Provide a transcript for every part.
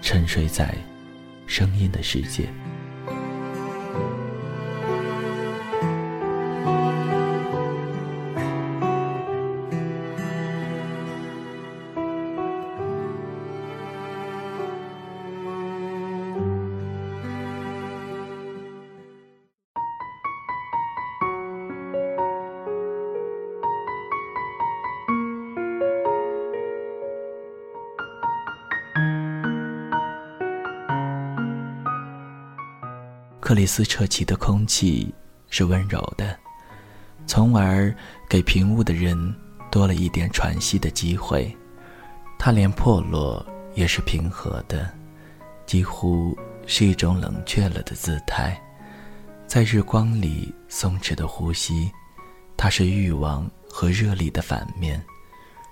沉睡在声音的世界。克里斯彻奇的空气是温柔的，从而给平雾的人多了一点喘息的机会。它连破落也是平和的，几乎是一种冷却了的姿态。在日光里松弛的呼吸，它是欲望和热力的反面，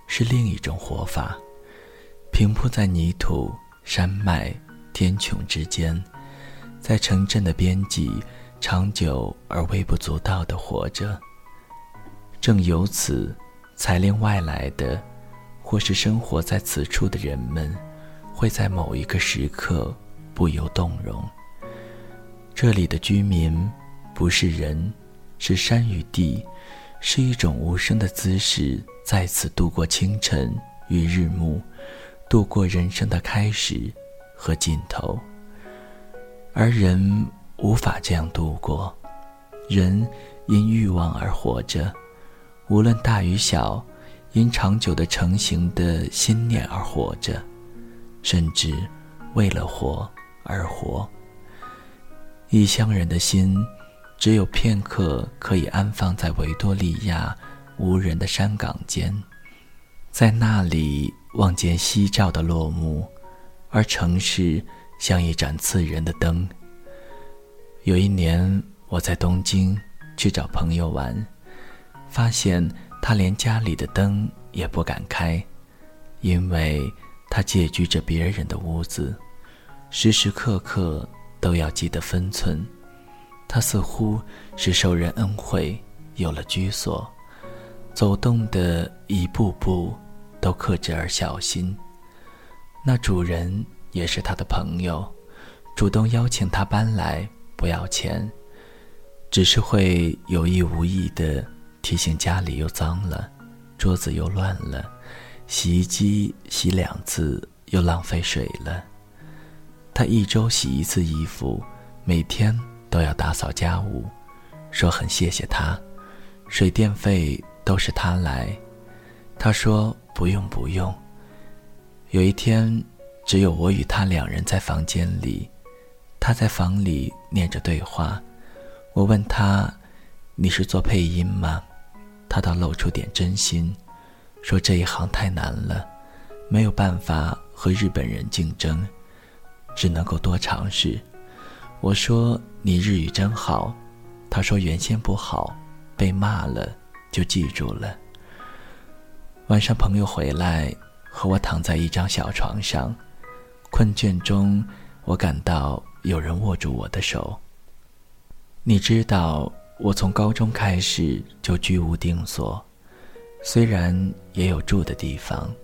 是另一种活法。平铺在泥土、山脉、天穹之间。在城镇的边际，长久而微不足道的活着。正由此，才令外来的，或是生活在此处的人们，会在某一个时刻不由动容。这里的居民，不是人，是山与地，是一种无声的姿势，在此度过清晨与日暮，度过人生的开始和尽头。而人无法这样度过，人因欲望而活着，无论大与小，因长久的成型的心念而活着，甚至为了活而活。异乡人的心，只有片刻可以安放在维多利亚无人的山岗间，在那里望见夕照的落幕，而城市。像一盏刺人的灯。有一年，我在东京去找朋友玩，发现他连家里的灯也不敢开，因为他借居着别人的屋子，时时刻刻都要记得分寸。他似乎是受人恩惠，有了居所，走动的一步步都克制而小心。那主人。也是他的朋友，主动邀请他搬来，不要钱，只是会有意无意的提醒家里又脏了，桌子又乱了，洗衣机洗两次又浪费水了。他一周洗一次衣服，每天都要打扫家务，说很谢谢他，水电费都是他来。他说不用不用。有一天。只有我与他两人在房间里，他在房里念着对话。我问他：“你是做配音吗？”他倒露出点真心，说：“这一行太难了，没有办法和日本人竞争，只能够多尝试。”我说：“你日语真好。”他说：“原先不好，被骂了就记住了。”晚上朋友回来，和我躺在一张小床上。困倦中，我感到有人握住我的手。你知道，我从高中开始就居无定所，虽然也有住的地方，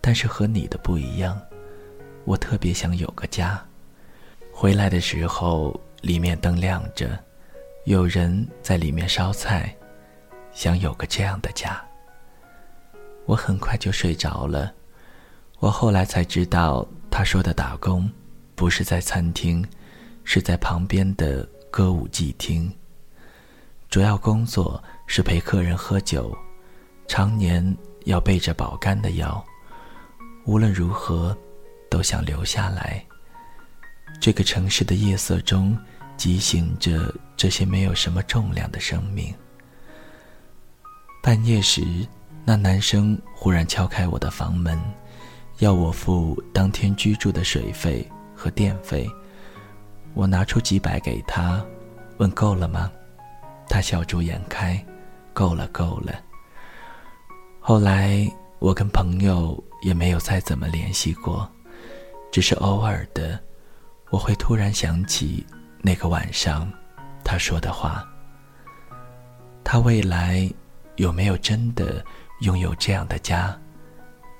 但是和你的不一样。我特别想有个家。回来的时候，里面灯亮着，有人在里面烧菜，想有个这样的家。我很快就睡着了。我后来才知道。他说的打工，不是在餐厅，是在旁边的歌舞伎厅。主要工作是陪客人喝酒，常年要备着保肝的药。无论如何，都想留下来。这个城市的夜色中，畸形着这些没有什么重量的生命。半夜时，那男生忽然敲开我的房门，要我付当天居住的水费和电费。我拿出几百给他，问够了吗？他笑逐颜开，够了，够了。后来我跟朋友也没有再怎么联系过，只是偶尔的，我会突然想起那个晚上他说的话。他未来有没有真的拥有这样的家，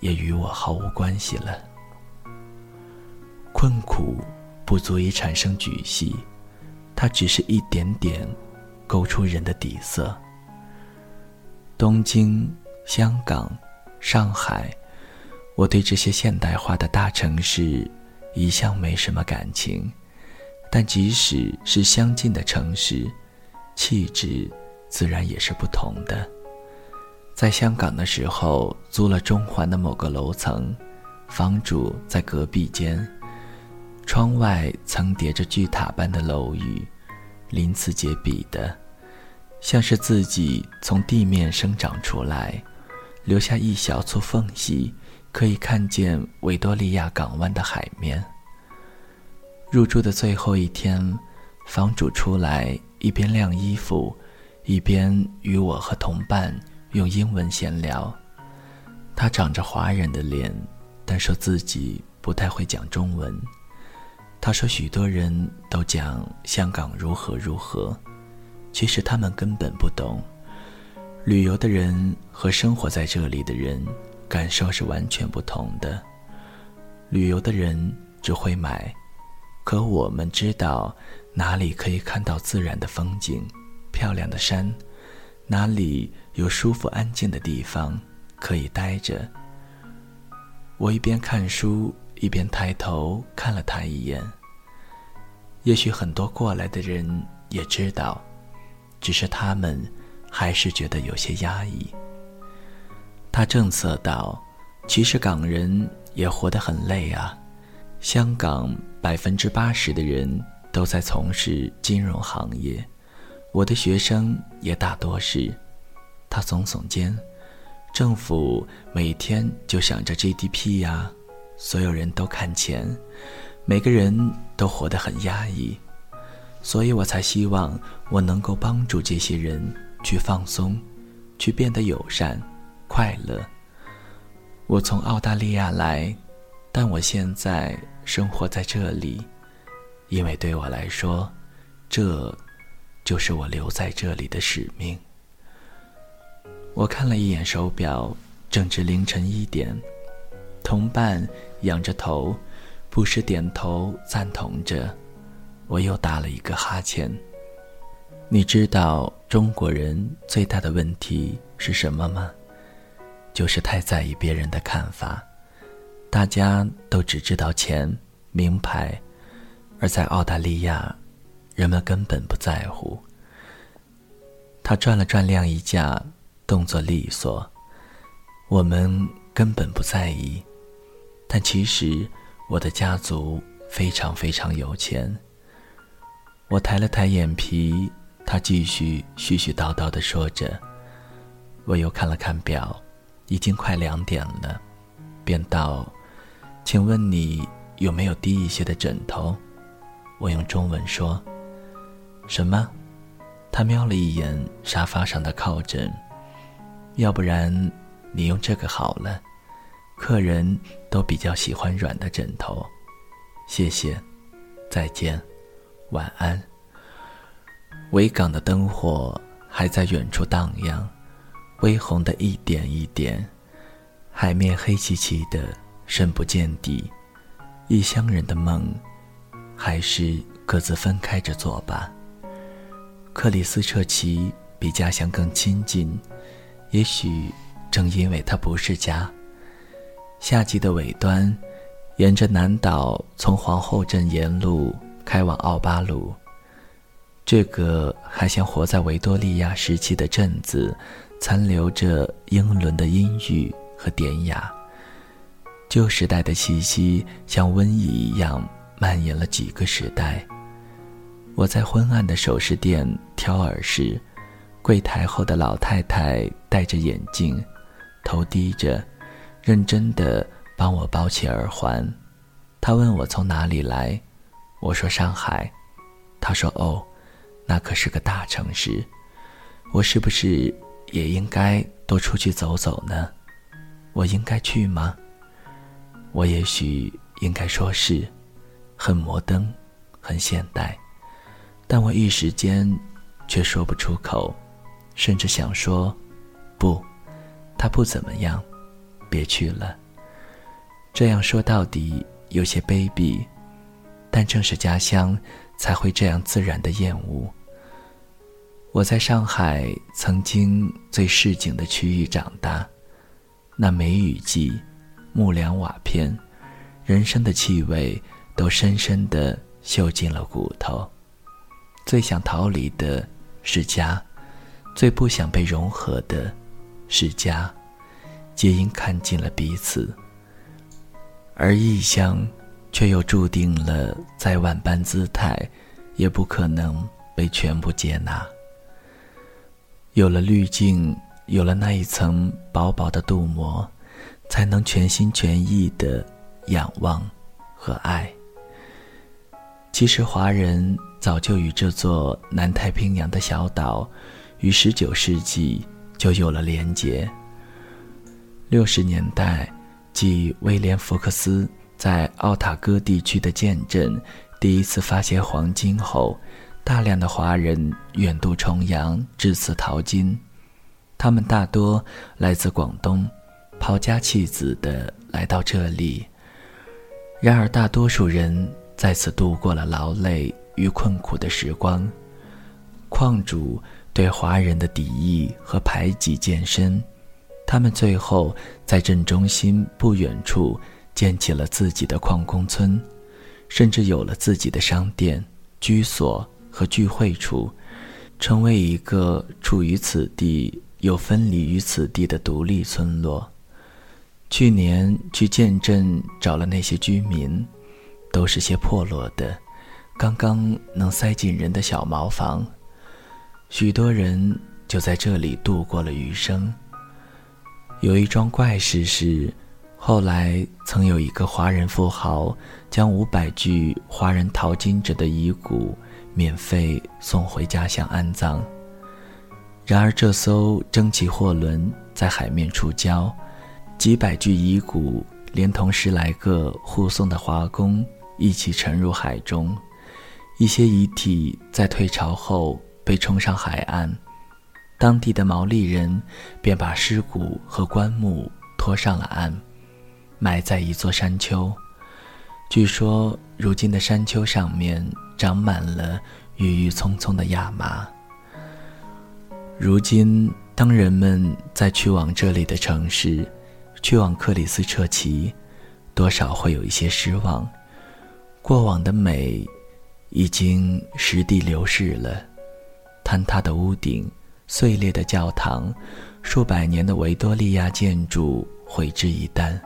也与我毫无关系了。困苦不足以产生举系，它只是一点点。勾出人的底色。东京、香港、上海，我对这些现代化的大城市一向没什么感情。但即使是相近的城市，气质自然也是不同的。在香港的时候，租了中环的某个楼层，房主在隔壁间，窗外层叠着巨塔般的楼宇，鳞次栉比的。像是自己从地面生长出来，留下一小撮缝隙，可以看见维多利亚港湾的海面。入住的最后一天，房主出来，一边晾衣服，一边与我和同伴用英文闲聊。他长着华人的脸，但说自己不太会讲中文。他说许多人都讲香港如何如何。其实他们根本不懂，旅游的人和生活在这里的人感受是完全不同的。旅游的人只会买，可我们知道哪里可以看到自然的风景、漂亮的山，哪里有舒服安静的地方可以待着。我一边看书一边抬头看了他一眼。也许很多过来的人也知道。只是他们还是觉得有些压抑。他正色道：“其实港人也活得很累啊。香港百分之八十的人都在从事金融行业，我的学生也大多是。”他耸耸肩：“政府每天就想着 GDP 呀，所有人都看钱，每个人都活得很压抑。”所以我才希望我能够帮助这些人去放松，去变得友善、快乐。我从澳大利亚来，但我现在生活在这里，因为对我来说，这就是我留在这里的使命。我看了一眼手表，正值凌晨一点。同伴仰着头，不时点头赞同着。我又打了一个哈欠。你知道中国人最大的问题是什么吗？就是太在意别人的看法。大家都只知道钱、名牌，而在澳大利亚，人们根本不在乎。他转了转晾衣架，动作利索。我们根本不在意，但其实我的家族非常非常有钱。我抬了抬眼皮，他继续絮絮叨叨地说着。我又看了看表，已经快两点了，便道：“请问你有没有低一些的枕头？”我用中文说：“什么？”他瞄了一眼沙发上的靠枕，要不然你用这个好了。客人都比较喜欢软的枕头。谢谢，再见。晚安。维港的灯火还在远处荡漾，微红的一点一点，海面黑漆漆的，深不见底。异乡人的梦，还是各自分开着做吧。克里斯彻奇比家乡更亲近，也许正因为它不是家。夏季的尾端，沿着南岛从皇后镇沿路开往奥巴鲁。这个还像活在维多利亚时期的镇子，残留着英伦的阴郁和典雅。旧时代的气息像瘟疫一样蔓延了几个时代。我在昏暗的首饰店挑耳时，柜台后的老太太戴着眼镜，头低着，认真地帮我包起耳环。她问我从哪里来，我说上海。她说：“哦。”那可是个大城市，我是不是也应该多出去走走呢？我应该去吗？我也许应该说是，很摩登，很现代，但我一时间却说不出口，甚至想说，不，他不怎么样，别去了。这样说到底有些卑鄙，但正是家乡。才会这样自然的厌恶。我在上海曾经最市井的区域长大，那梅雨季，木梁瓦片，人生的气味都深深的嗅进了骨头。最想逃离的是家，最不想被融合的是家，皆因看尽了彼此。而异乡。却又注定了，再万般姿态，也不可能被全部接纳。有了滤镜，有了那一层薄薄的镀膜，才能全心全意的仰望和爱。其实，华人早就与这座南太平洋的小岛，于十九世纪就有了连结。六十年代，即威廉·福克斯。在奥塔哥地区的建镇，第一次发现黄金后，大量的华人远渡重洋至此淘金。他们大多来自广东，抛家弃子的来到这里。然而，大多数人在此度过了劳累与困苦的时光。矿主对华人的敌意和排挤渐深，他们最后在镇中心不远处。建起了自己的矿工村，甚至有了自己的商店、居所和聚会处，成为一个处于此地又分离于此地的独立村落。去年去建镇找了那些居民，都是些破落的、刚刚能塞进人的小茅房，许多人就在这里度过了余生。有一桩怪事是。后来，曾有一个华人富豪将五百具华人淘金者的遗骨免费送回家乡安葬。然而，这艘蒸汽货轮在海面触礁，几百具遗骨连同十来个护送的华工一起沉入海中。一些遗体在退潮后被冲上海岸，当地的毛利人便把尸骨和棺木拖上了岸。埋在一座山丘，据说如今的山丘上面长满了郁郁葱葱的亚麻。如今，当人们在去往这里的城市，去往克里斯彻奇，多少会有一些失望。过往的美，已经实地流逝了，坍塌的屋顶、碎裂的教堂、数百年的维多利亚建筑毁之一旦。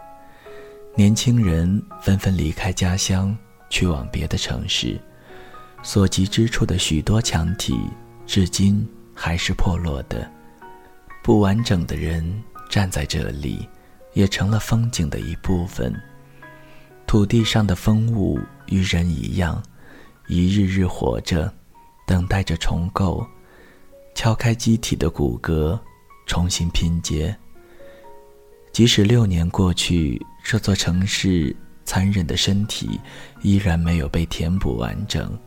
年轻人纷纷离开家乡，去往别的城市。所及之处的许多墙体，至今还是破落的。不完整的人站在这里，也成了风景的一部分。土地上的风物与人一样，一日日活着，等待着重构，敲开机体的骨骼，重新拼接。即使六年过去，这座城市残忍的身体依然没有被填补完整，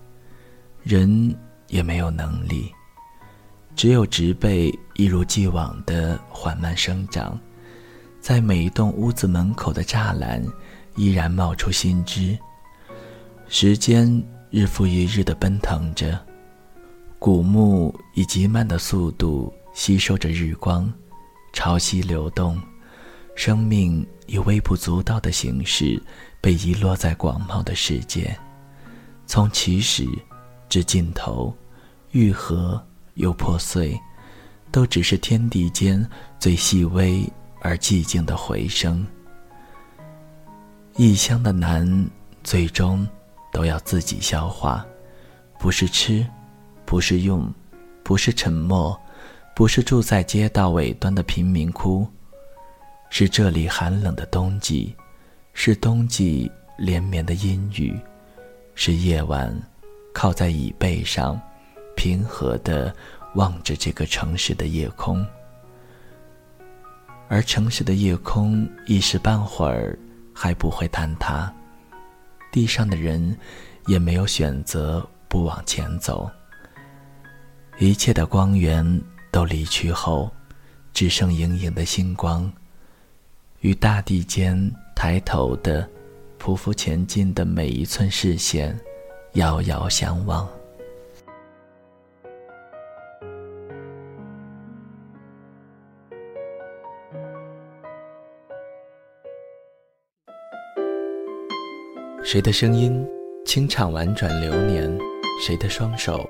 人也没有能力，只有植被一如既往的缓慢生长，在每一栋屋子门口的栅栏依然冒出新枝。时间日复一日的奔腾着，古木以极慢的速度吸收着日光，潮汐流动。生命以微不足道的形式被遗落在广袤的世界，从起始至尽头，愈合又破碎，都只是天地间最细微而寂静的回声。异乡的难，最终都要自己消化，不是吃，不是用，不是沉默，不是住在街道尾端的贫民窟，是这里寒冷的冬季。是冬季连绵的阴雨，是夜晚靠在椅背上，平和的望着这个城市的夜空。而城市的夜空一时半会儿还不会坍塌，地上的人也没有选择不往前走。一切的光源都离去后，只剩盈盈的星光，与大地间。抬头的，匍匐前进的每一寸视线，遥遥相望。谁的声音清唱婉转流年？谁的双手